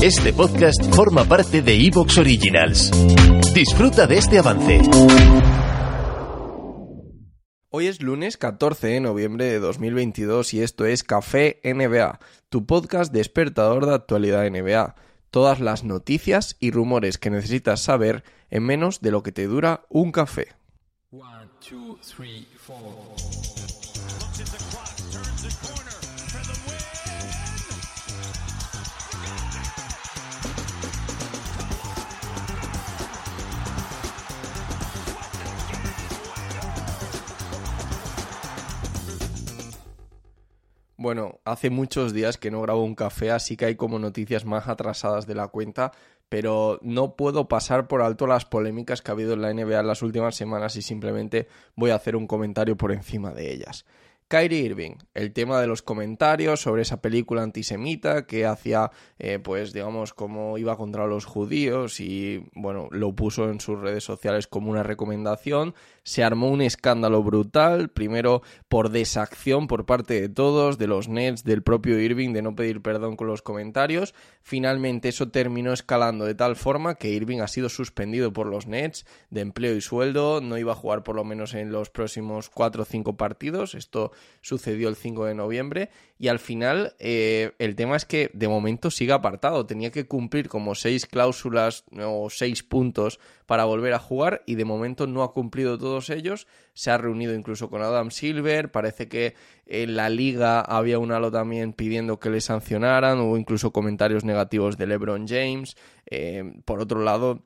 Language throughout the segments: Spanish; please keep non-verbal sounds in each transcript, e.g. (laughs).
Este podcast forma parte de Evox Originals. Disfruta de este avance. Hoy es lunes 14 de noviembre de 2022 y esto es Café NBA, tu podcast despertador de actualidad NBA. Todas las noticias y rumores que necesitas saber en menos de lo que te dura un café. Bueno, hace muchos días que no grabo un café, así que hay como noticias más atrasadas de la cuenta, pero no puedo pasar por alto las polémicas que ha habido en la NBA en las últimas semanas y simplemente voy a hacer un comentario por encima de ellas. Kyrie Irving, el tema de los comentarios sobre esa película antisemita que hacía, eh, pues digamos, como iba contra los judíos y, bueno, lo puso en sus redes sociales como una recomendación. Se armó un escándalo brutal, primero por desacción por parte de todos, de los Nets, del propio Irving, de no pedir perdón con los comentarios. Finalmente eso terminó escalando de tal forma que Irving ha sido suspendido por los Nets de empleo y sueldo, no iba a jugar por lo menos en los próximos 4 o 5 partidos. Esto sucedió el 5 de noviembre y al final eh, el tema es que de momento sigue apartado, tenía que cumplir como seis cláusulas o seis puntos para volver a jugar y de momento no ha cumplido todos ellos, se ha reunido incluso con Adam Silver, parece que en la liga había un halo también pidiendo que le sancionaran, hubo incluso comentarios negativos de LeBron James, eh, por otro lado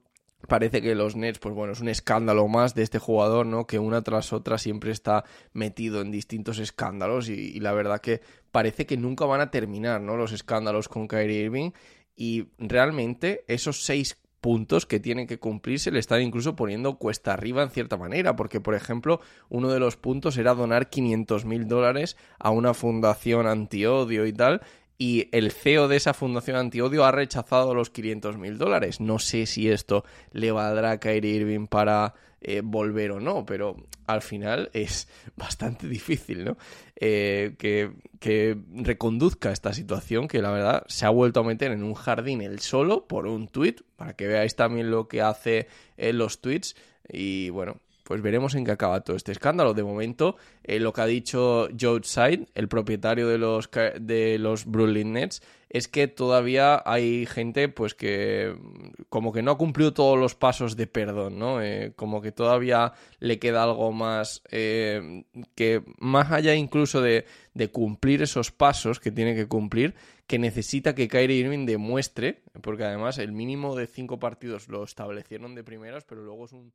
parece que los Nets, pues bueno, es un escándalo más de este jugador, ¿no? Que una tras otra siempre está metido en distintos escándalos y, la verdad que parece que nunca van a terminar, ¿no? Los escándalos con Kyrie Irving y realmente esos seis puntos que tienen que cumplirse le están incluso poniendo cuesta arriba en cierta manera, porque por ejemplo uno de los puntos era donar 500 mil dólares a una fundación antiodio y tal, y el CEO de esa fundación antiodio ha rechazado los 500 mil dólares. No sé si esto le valdrá a Kyrie Irving para eh, volver o no, pero al final es (laughs) bastante difícil, ¿no? Eh, que, que, reconduzca esta situación que la verdad se ha vuelto a meter en un jardín él solo por un tweet, para que veáis también lo que hace en los tweets y bueno, pues veremos en qué acaba todo este escándalo. De momento, eh, lo que ha dicho George Side, el propietario de los, de los Brooklyn Nets, es que todavía hay gente pues que como que no ha cumplido todos los pasos de perdón, ¿no? Eh, como que todavía le queda algo más eh, que más allá incluso de, de, cumplir esos pasos que tiene que cumplir, que necesita que Kyrie Irving demuestre, porque además el mínimo de cinco partidos lo establecieron de primeras, pero luego es un